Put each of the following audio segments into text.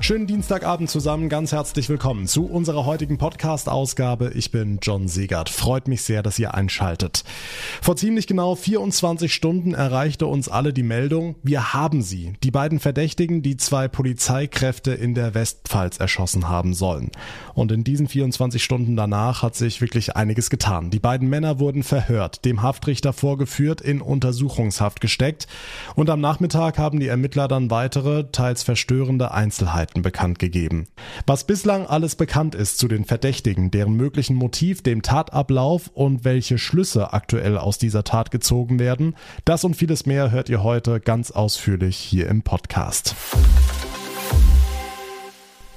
Schönen Dienstagabend zusammen, ganz herzlich willkommen zu unserer heutigen Podcast-Ausgabe. Ich bin John Segert. Freut mich sehr, dass ihr einschaltet. Vor ziemlich genau 24 Stunden erreichte uns alle die Meldung, wir haben sie. Die beiden Verdächtigen, die zwei Polizeikräfte in der Westpfalz erschossen haben sollen. Und in diesen 24 Stunden danach hat sich wirklich einiges getan. Die beiden Männer wurden verhört, dem Haftrichter vorgeführt, in Untersuchungshaft gesteckt. Und am Nachmittag haben die Ermittler dann weitere, teils verstörende Einzelheiten Experten bekannt gegeben. Was bislang alles bekannt ist zu den Verdächtigen, deren möglichen Motiv, dem Tatablauf und welche Schlüsse aktuell aus dieser Tat gezogen werden, das und vieles mehr hört ihr heute ganz ausführlich hier im Podcast.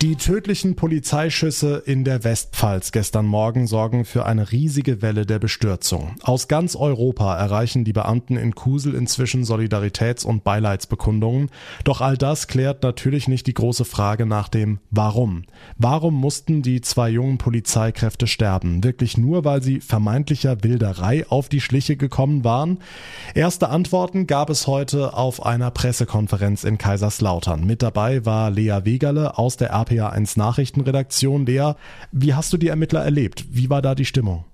Die tödlichen Polizeischüsse in der Westpfalz gestern Morgen sorgen für eine riesige Welle der Bestürzung. Aus ganz Europa erreichen die Beamten in Kusel inzwischen Solidaritäts- und Beileidsbekundungen. Doch all das klärt natürlich nicht die große Frage nach dem Warum. Warum mussten die zwei jungen Polizeikräfte sterben? Wirklich nur, weil sie vermeintlicher Wilderei auf die Schliche gekommen waren? Erste Antworten gab es heute auf einer Pressekonferenz in Kaiserslautern. Mit dabei war Lea Wegerle aus der RPA1 Nachrichtenredaktion. Lea, wie hast du die Ermittler erlebt? Wie war da die Stimmung?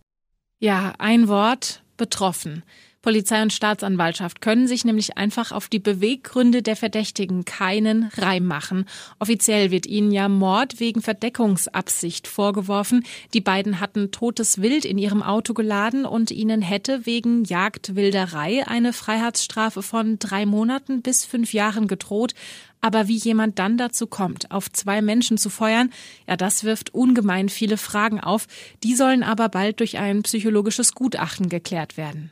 Ja, ein Wort, betroffen. Polizei und Staatsanwaltschaft können sich nämlich einfach auf die Beweggründe der Verdächtigen keinen Reim machen. Offiziell wird ihnen ja Mord wegen Verdeckungsabsicht vorgeworfen. Die beiden hatten totes Wild in ihrem Auto geladen und ihnen hätte wegen Jagdwilderei eine Freiheitsstrafe von drei Monaten bis fünf Jahren gedroht. Aber wie jemand dann dazu kommt, auf zwei Menschen zu feuern, ja, das wirft ungemein viele Fragen auf. Die sollen aber bald durch ein psychologisches Gutachten geklärt werden.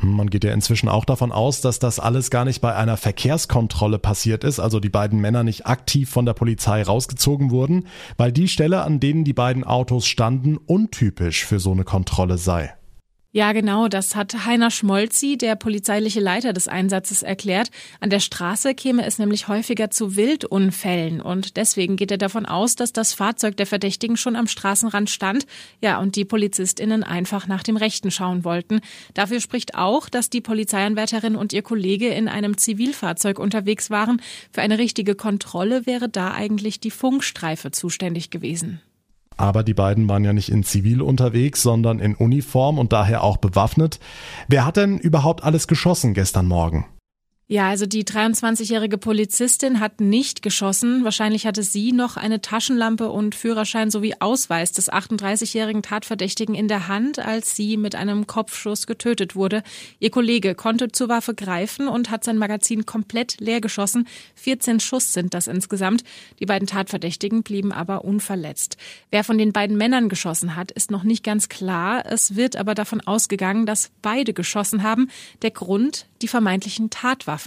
Man geht ja inzwischen auch davon aus, dass das alles gar nicht bei einer Verkehrskontrolle passiert ist, also die beiden Männer nicht aktiv von der Polizei rausgezogen wurden, weil die Stelle, an denen die beiden Autos standen, untypisch für so eine Kontrolle sei. Ja, genau, das hat Heiner Schmolzi, der polizeiliche Leiter des Einsatzes, erklärt. An der Straße käme es nämlich häufiger zu Wildunfällen und deswegen geht er davon aus, dass das Fahrzeug der Verdächtigen schon am Straßenrand stand, ja, und die Polizistinnen einfach nach dem Rechten schauen wollten. Dafür spricht auch, dass die Polizeianwärterin und ihr Kollege in einem Zivilfahrzeug unterwegs waren. Für eine richtige Kontrolle wäre da eigentlich die Funkstreife zuständig gewesen. Aber die beiden waren ja nicht in Zivil unterwegs, sondern in Uniform und daher auch bewaffnet. Wer hat denn überhaupt alles geschossen gestern Morgen? Ja, also die 23-jährige Polizistin hat nicht geschossen. Wahrscheinlich hatte sie noch eine Taschenlampe und Führerschein sowie Ausweis des 38-jährigen Tatverdächtigen in der Hand, als sie mit einem Kopfschuss getötet wurde. Ihr Kollege konnte zur Waffe greifen und hat sein Magazin komplett leer geschossen. 14 Schuss sind das insgesamt. Die beiden Tatverdächtigen blieben aber unverletzt. Wer von den beiden Männern geschossen hat, ist noch nicht ganz klar. Es wird aber davon ausgegangen, dass beide geschossen haben. Der Grund, die vermeintlichen Tatwaffen.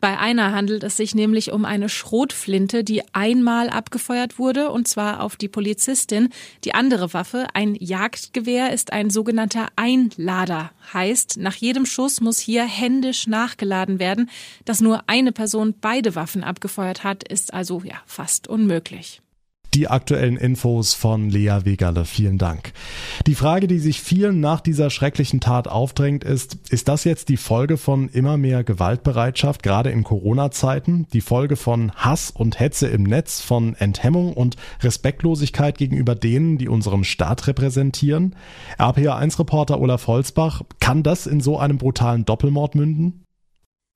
Bei einer handelt es sich nämlich um eine Schrotflinte, die einmal abgefeuert wurde, und zwar auf die Polizistin. Die andere Waffe, ein Jagdgewehr, ist ein sogenannter Einlader. Heißt, nach jedem Schuss muss hier händisch nachgeladen werden. Dass nur eine Person beide Waffen abgefeuert hat, ist also ja fast unmöglich die aktuellen Infos von Lea Wegerle. Vielen Dank. Die Frage, die sich vielen nach dieser schrecklichen Tat aufdrängt, ist, ist das jetzt die Folge von immer mehr Gewaltbereitschaft, gerade in Corona-Zeiten? Die Folge von Hass und Hetze im Netz, von Enthemmung und Respektlosigkeit gegenüber denen, die unseren Staat repräsentieren? RPA1-Reporter Olaf Holzbach, kann das in so einem brutalen Doppelmord münden?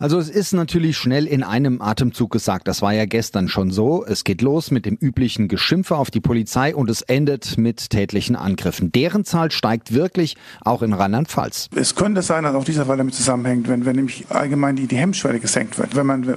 Also es ist natürlich schnell in einem Atemzug gesagt, das war ja gestern schon so. Es geht los mit dem üblichen Geschimpfe auf die Polizei und es endet mit tätlichen Angriffen. Deren Zahl steigt wirklich auch in Rheinland-Pfalz. Es könnte sein, dass auch dieser Fall damit zusammenhängt, wenn, wenn nämlich allgemein die, die Hemmschwelle gesenkt wird. Wenn man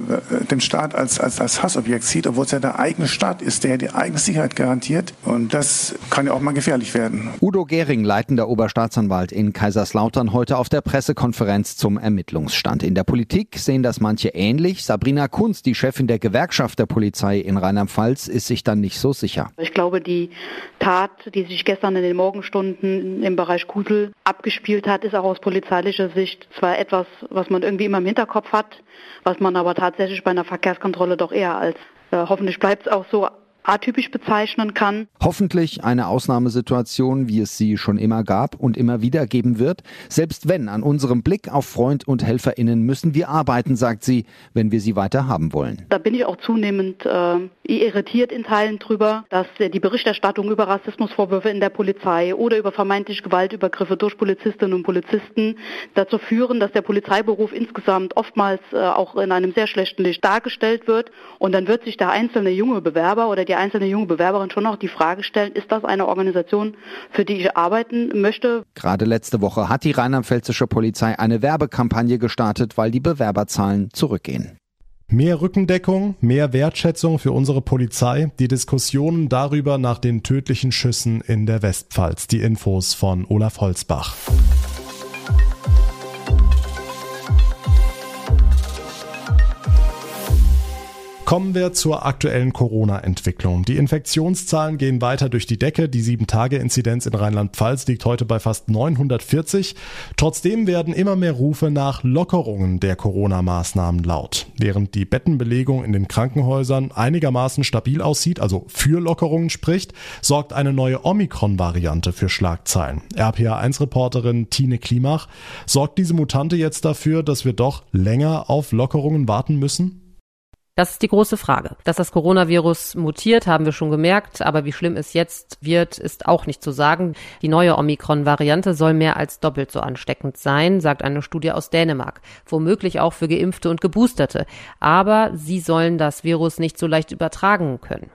den Staat als, als, als Hassobjekt sieht, obwohl es ja der eigene Staat ist, der die eigene Sicherheit garantiert. Und das kann ja auch mal gefährlich werden. Udo Gehring, leitender Oberstaatsanwalt in Kaiserslautern, heute auf der Pressekonferenz zum Ermittlungsstand. In der Politik sehen das manche ähnlich. Sabrina Kunz, die Chefin der Gewerkschaft der Polizei in Rheinland-Pfalz, ist sich dann nicht so sicher. Ich glaube, die Tat, die sich gestern in den Morgenstunden im Bereich Kusel abgespielt hat, ist auch aus polizeilicher Sicht zwar etwas, was man irgendwie immer im Hinterkopf hat, was man aber tatsächlich bei einer Verkehrskontrolle doch eher als, äh, hoffentlich bleibt es auch so, atypisch bezeichnen kann. Hoffentlich eine Ausnahmesituation, wie es sie schon immer gab und immer wieder geben wird. Selbst wenn an unserem Blick auf Freund und HelferInnen müssen wir arbeiten, sagt sie, wenn wir sie weiter haben wollen. Da bin ich auch zunehmend äh, irritiert in Teilen drüber, dass äh, die Berichterstattung über Rassismusvorwürfe in der Polizei oder über vermeintliche Gewaltübergriffe durch Polizistinnen und Polizisten dazu führen, dass der Polizeiberuf insgesamt oftmals äh, auch in einem sehr schlechten Licht dargestellt wird. Und dann wird sich der einzelne junge Bewerber oder die einzelne junge Bewerberin schon noch die Frage stellen, ist das eine Organisation, für die ich arbeiten möchte? Gerade letzte Woche hat die rheinland-pfälzische Polizei eine Werbekampagne gestartet, weil die Bewerberzahlen zurückgehen. Mehr Rückendeckung, mehr Wertschätzung für unsere Polizei, die Diskussionen darüber nach den tödlichen Schüssen in der Westpfalz. Die Infos von Olaf Holzbach. Kommen wir zur aktuellen Corona-Entwicklung. Die Infektionszahlen gehen weiter durch die Decke. Die 7-Tage-Inzidenz in Rheinland-Pfalz liegt heute bei fast 940. Trotzdem werden immer mehr Rufe nach Lockerungen der Corona-Maßnahmen laut. Während die Bettenbelegung in den Krankenhäusern einigermaßen stabil aussieht, also für Lockerungen spricht, sorgt eine neue Omikron-Variante für Schlagzeilen. RPA1-Reporterin Tine Klimach, sorgt diese Mutante jetzt dafür, dass wir doch länger auf Lockerungen warten müssen? Das ist die große Frage. Dass das Coronavirus mutiert, haben wir schon gemerkt, aber wie schlimm es jetzt wird, ist auch nicht zu sagen. Die neue Omikron-Variante soll mehr als doppelt so ansteckend sein, sagt eine Studie aus Dänemark. Womöglich auch für Geimpfte und Geboosterte. Aber sie sollen das Virus nicht so leicht übertragen können.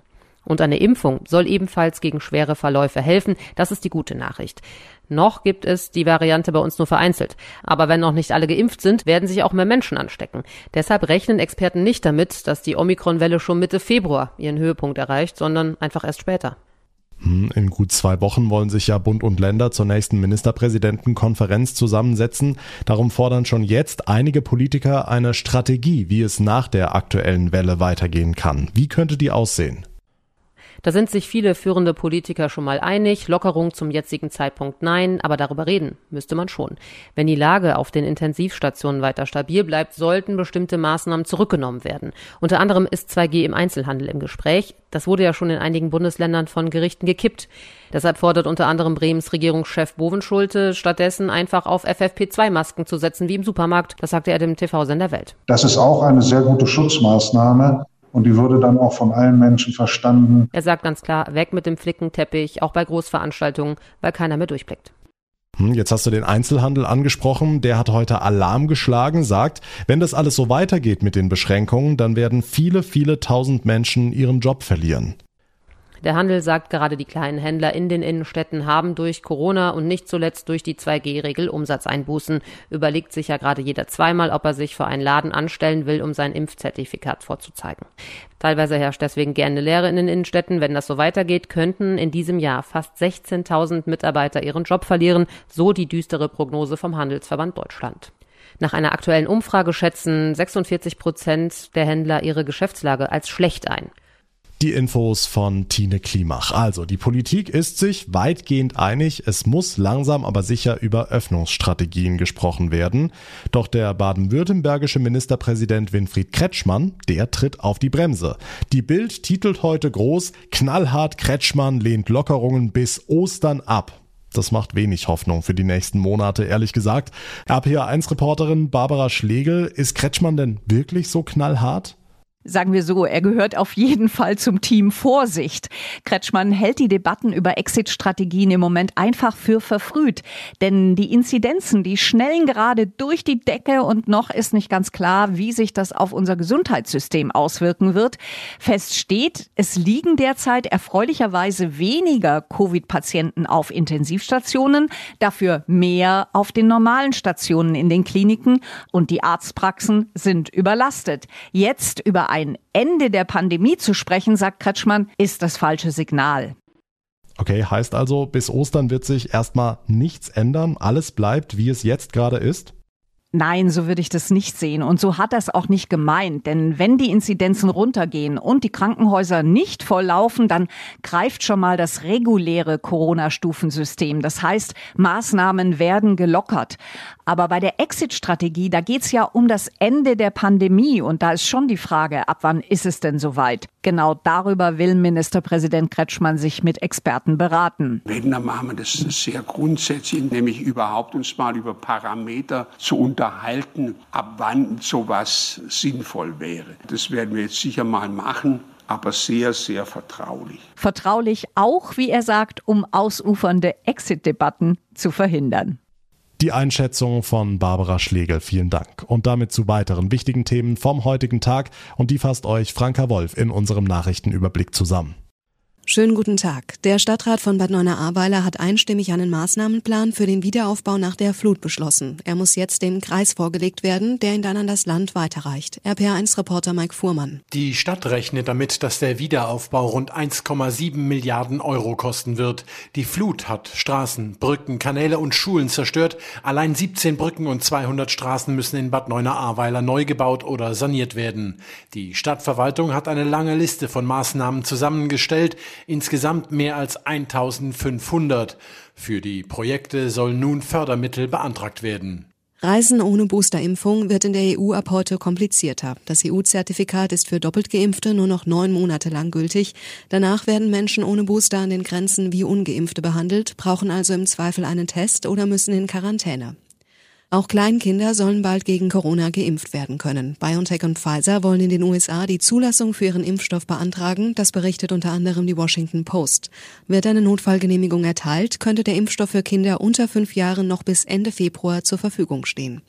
Und eine Impfung soll ebenfalls gegen schwere Verläufe helfen. Das ist die gute Nachricht. Noch gibt es die Variante bei uns nur vereinzelt. Aber wenn noch nicht alle geimpft sind, werden sich auch mehr Menschen anstecken. Deshalb rechnen Experten nicht damit, dass die Omikron-Welle schon Mitte Februar ihren Höhepunkt erreicht, sondern einfach erst später. Hm, in gut zwei Wochen wollen sich ja Bund und Länder zur nächsten Ministerpräsidentenkonferenz zusammensetzen. Darum fordern schon jetzt einige Politiker eine Strategie, wie es nach der aktuellen Welle weitergehen kann. Wie könnte die aussehen? Da sind sich viele führende Politiker schon mal einig. Lockerung zum jetzigen Zeitpunkt nein, aber darüber reden müsste man schon. Wenn die Lage auf den Intensivstationen weiter stabil bleibt, sollten bestimmte Maßnahmen zurückgenommen werden. Unter anderem ist 2G im Einzelhandel im Gespräch. Das wurde ja schon in einigen Bundesländern von Gerichten gekippt. Deshalb fordert unter anderem Bremens Regierungschef Bovenschulte stattdessen einfach auf FFP2-Masken zu setzen wie im Supermarkt. Das sagte er dem TV-Sender Welt. Das ist auch eine sehr gute Schutzmaßnahme. Und die würde dann auch von allen Menschen verstanden. Er sagt ganz klar, weg mit dem Flickenteppich, auch bei Großveranstaltungen, weil keiner mehr durchblickt. Hm, jetzt hast du den Einzelhandel angesprochen. Der hat heute Alarm geschlagen, sagt, wenn das alles so weitergeht mit den Beschränkungen, dann werden viele, viele tausend Menschen ihren Job verlieren. Der Handel sagt, gerade die kleinen Händler in den Innenstädten haben durch Corona und nicht zuletzt durch die 2G-Regel Umsatzeinbußen. Überlegt sich ja gerade jeder zweimal, ob er sich für einen Laden anstellen will, um sein Impfzertifikat vorzuzeigen. Teilweise herrscht deswegen gerne Leere in den Innenstädten. Wenn das so weitergeht, könnten in diesem Jahr fast 16.000 Mitarbeiter ihren Job verlieren, so die düstere Prognose vom Handelsverband Deutschland. Nach einer aktuellen Umfrage schätzen 46 Prozent der Händler ihre Geschäftslage als schlecht ein. Die Infos von Tine Klimach. Also, die Politik ist sich weitgehend einig, es muss langsam aber sicher über Öffnungsstrategien gesprochen werden. Doch der baden-württembergische Ministerpräsident Winfried Kretschmann, der tritt auf die Bremse. Die Bild titelt heute groß, knallhart Kretschmann lehnt Lockerungen bis Ostern ab. Das macht wenig Hoffnung für die nächsten Monate, ehrlich gesagt. RPA1-Reporterin Barbara Schlegel, ist Kretschmann denn wirklich so knallhart? Sagen wir so, er gehört auf jeden Fall zum Team Vorsicht. Kretschmann hält die Debatten über Exit-Strategien im Moment einfach für verfrüht. Denn die Inzidenzen, die schnellen gerade durch die Decke und noch ist nicht ganz klar, wie sich das auf unser Gesundheitssystem auswirken wird. Fest steht, es liegen derzeit erfreulicherweise weniger Covid-Patienten auf Intensivstationen, dafür mehr auf den normalen Stationen in den Kliniken und die Arztpraxen sind überlastet. Jetzt über ein Ende der Pandemie zu sprechen, sagt Kretschmann, ist das falsche Signal. Okay, heißt also, bis Ostern wird sich erstmal nichts ändern, alles bleibt, wie es jetzt gerade ist? Nein, so würde ich das nicht sehen. Und so hat es auch nicht gemeint. Denn wenn die Inzidenzen runtergehen und die Krankenhäuser nicht volllaufen, dann greift schon mal das reguläre Corona-Stufensystem. Das heißt, Maßnahmen werden gelockert. Aber bei der Exit-Strategie, da geht's ja um das Ende der Pandemie. Und da ist schon die Frage, ab wann ist es denn soweit? Genau darüber will Ministerpräsident Kretschmann sich mit Experten beraten. Dann machen das sehr grundsätzlich, nämlich überhaupt uns mal über Parameter zu unterhalten, ab wann sowas sinnvoll wäre. Das werden wir jetzt sicher mal machen aber sehr, sehr vertraulich. Vertraulich auch, wie er sagt, um ausufernde Exit-Debatten zu verhindern. Die Einschätzung von Barbara Schlegel, vielen Dank. Und damit zu weiteren wichtigen Themen vom heutigen Tag und die fasst euch Franka Wolf in unserem Nachrichtenüberblick zusammen. Schönen guten Tag. Der Stadtrat von Bad Neuenahr-Ahrweiler hat einstimmig einen Maßnahmenplan für den Wiederaufbau nach der Flut beschlossen. Er muss jetzt dem Kreis vorgelegt werden, der ihn dann an das Land weiterreicht. RPA1-Reporter Mike Fuhrmann. Die Stadt rechnet damit, dass der Wiederaufbau rund 1,7 Milliarden Euro kosten wird. Die Flut hat Straßen, Brücken, Kanäle und Schulen zerstört. Allein 17 Brücken und 200 Straßen müssen in Bad Neuenahr-Ahrweiler neu gebaut oder saniert werden. Die Stadtverwaltung hat eine lange Liste von Maßnahmen zusammengestellt insgesamt mehr als 1500. Für die Projekte sollen nun Fördermittel beantragt werden. Reisen ohne Boosterimpfung wird in der EU ab heute komplizierter. Das EU-Zertifikat ist für doppelt Geimpfte nur noch neun Monate lang gültig. Danach werden Menschen ohne Booster an den Grenzen wie Ungeimpfte behandelt, brauchen also im Zweifel einen Test oder müssen in Quarantäne. Auch Kleinkinder sollen bald gegen Corona geimpft werden können. BioNTech und Pfizer wollen in den USA die Zulassung für ihren Impfstoff beantragen. Das berichtet unter anderem die Washington Post. Wird eine Notfallgenehmigung erteilt, könnte der Impfstoff für Kinder unter fünf Jahren noch bis Ende Februar zur Verfügung stehen.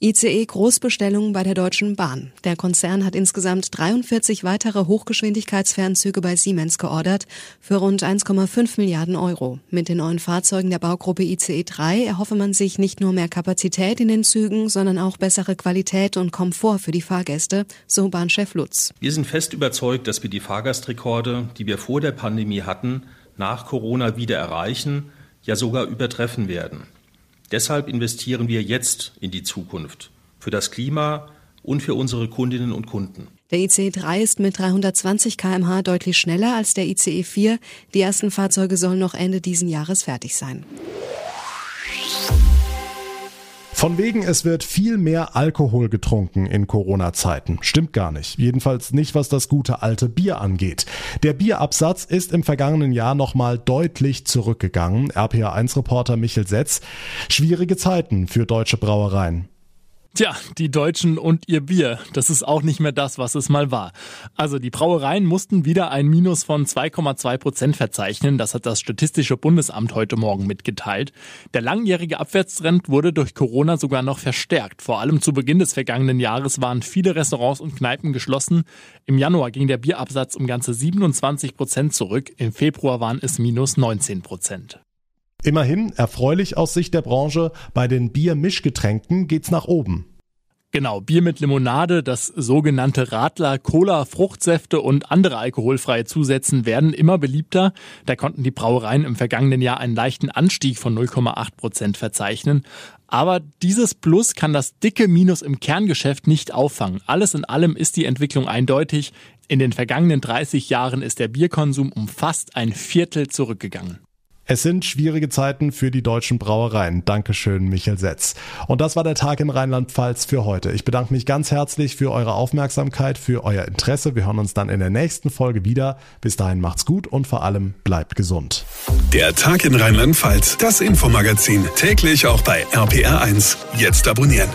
ICE Großbestellungen bei der Deutschen Bahn. Der Konzern hat insgesamt 43 weitere Hochgeschwindigkeitsfernzüge bei Siemens geordert für rund 1,5 Milliarden Euro. Mit den neuen Fahrzeugen der Baugruppe ICE 3 erhoffe man sich nicht nur mehr Kapazität in den Zügen, sondern auch bessere Qualität und Komfort für die Fahrgäste, so Bahnchef Lutz. Wir sind fest überzeugt, dass wir die Fahrgastrekorde, die wir vor der Pandemie hatten, nach Corona wieder erreichen, ja sogar übertreffen werden. Deshalb investieren wir jetzt in die Zukunft, für das Klima und für unsere Kundinnen und Kunden. Der ICE 3 ist mit 320 km/h deutlich schneller als der ICE 4. Die ersten Fahrzeuge sollen noch Ende diesen Jahres fertig sein. Von wegen, es wird viel mehr Alkohol getrunken in Corona-Zeiten. Stimmt gar nicht. Jedenfalls nicht, was das gute alte Bier angeht. Der Bierabsatz ist im vergangenen Jahr nochmal deutlich zurückgegangen. RPA1-Reporter Michel Setz. Schwierige Zeiten für deutsche Brauereien. Tja, die Deutschen und ihr Bier, das ist auch nicht mehr das, was es mal war. Also die Brauereien mussten wieder ein Minus von 2,2 Prozent verzeichnen. Das hat das Statistische Bundesamt heute Morgen mitgeteilt. Der langjährige Abwärtstrend wurde durch Corona sogar noch verstärkt. Vor allem zu Beginn des vergangenen Jahres waren viele Restaurants und Kneipen geschlossen. Im Januar ging der Bierabsatz um ganze 27 Prozent zurück. Im Februar waren es minus 19 Prozent. Immerhin erfreulich aus Sicht der Branche, bei den Biermischgetränken geht's nach oben. Genau, Bier mit Limonade, das sogenannte Radler, Cola, Fruchtsäfte und andere alkoholfreie Zusätzen werden immer beliebter. Da konnten die Brauereien im vergangenen Jahr einen leichten Anstieg von 0,8 Prozent verzeichnen. Aber dieses Plus kann das dicke Minus im Kerngeschäft nicht auffangen. Alles in allem ist die Entwicklung eindeutig. In den vergangenen 30 Jahren ist der Bierkonsum um fast ein Viertel zurückgegangen. Es sind schwierige Zeiten für die deutschen Brauereien. Dankeschön, Michael Setz. Und das war der Tag in Rheinland-Pfalz für heute. Ich bedanke mich ganz herzlich für eure Aufmerksamkeit, für euer Interesse. Wir hören uns dann in der nächsten Folge wieder. Bis dahin macht's gut und vor allem bleibt gesund. Der Tag in Rheinland-Pfalz, das Infomagazin, täglich auch bei RPR1. Jetzt abonnieren.